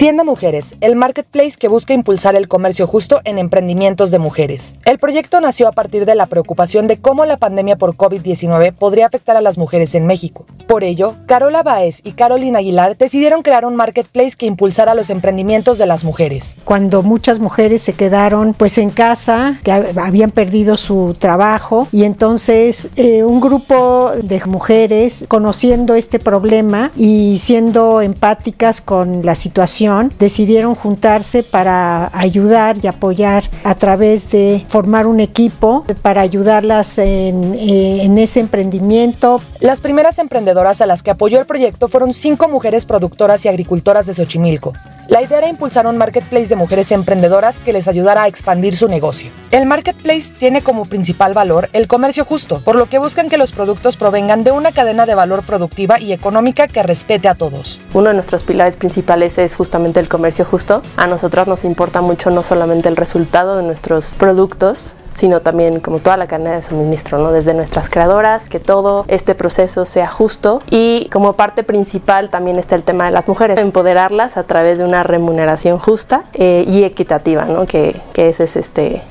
Tienda Mujeres, el marketplace que busca impulsar el comercio justo en emprendimientos de mujeres. El proyecto nació a partir de la preocupación de cómo la pandemia por COVID-19 podría afectar a las mujeres en México. Por ello, Carola Baez y Carolina Aguilar decidieron crear un marketplace que impulsara los emprendimientos de las mujeres. Cuando muchas mujeres se quedaron pues en casa, que habían perdido su trabajo y entonces eh, un grupo de mujeres conociendo este problema y siendo empáticas con la situación decidieron juntarse para ayudar y apoyar a través de formar un equipo para ayudarlas en, eh, en ese emprendimiento. Las primeras emprendedoras a las que apoyó el proyecto fueron cinco mujeres productoras y agricultoras de Xochimilco. La idea era impulsar un marketplace de mujeres emprendedoras que les ayudara a expandir su negocio. El marketplace tiene como principal valor el comercio justo, por lo que buscan que los productos provengan de una cadena de valor productiva y económica que respete a todos. Uno de nuestros pilares principales es justamente el comercio justo. A nosotros nos importa mucho no solamente el resultado de nuestros productos, sino también como toda la cadena de suministro, ¿no? desde nuestras creadoras, que todo este proceso sea justo y como parte principal también está el tema de las mujeres, empoderarlas a través de una remuneración justa eh, y equitativa, ¿no? que, que ese es este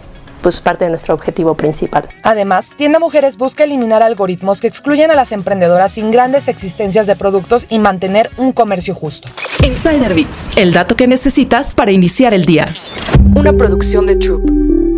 pues parte de nuestro objetivo principal. Además, Tienda Mujeres busca eliminar algoritmos que excluyen a las emprendedoras sin grandes existencias de productos y mantener un comercio justo. Insider Bits, el dato que necesitas para iniciar el día. Una producción de Troop.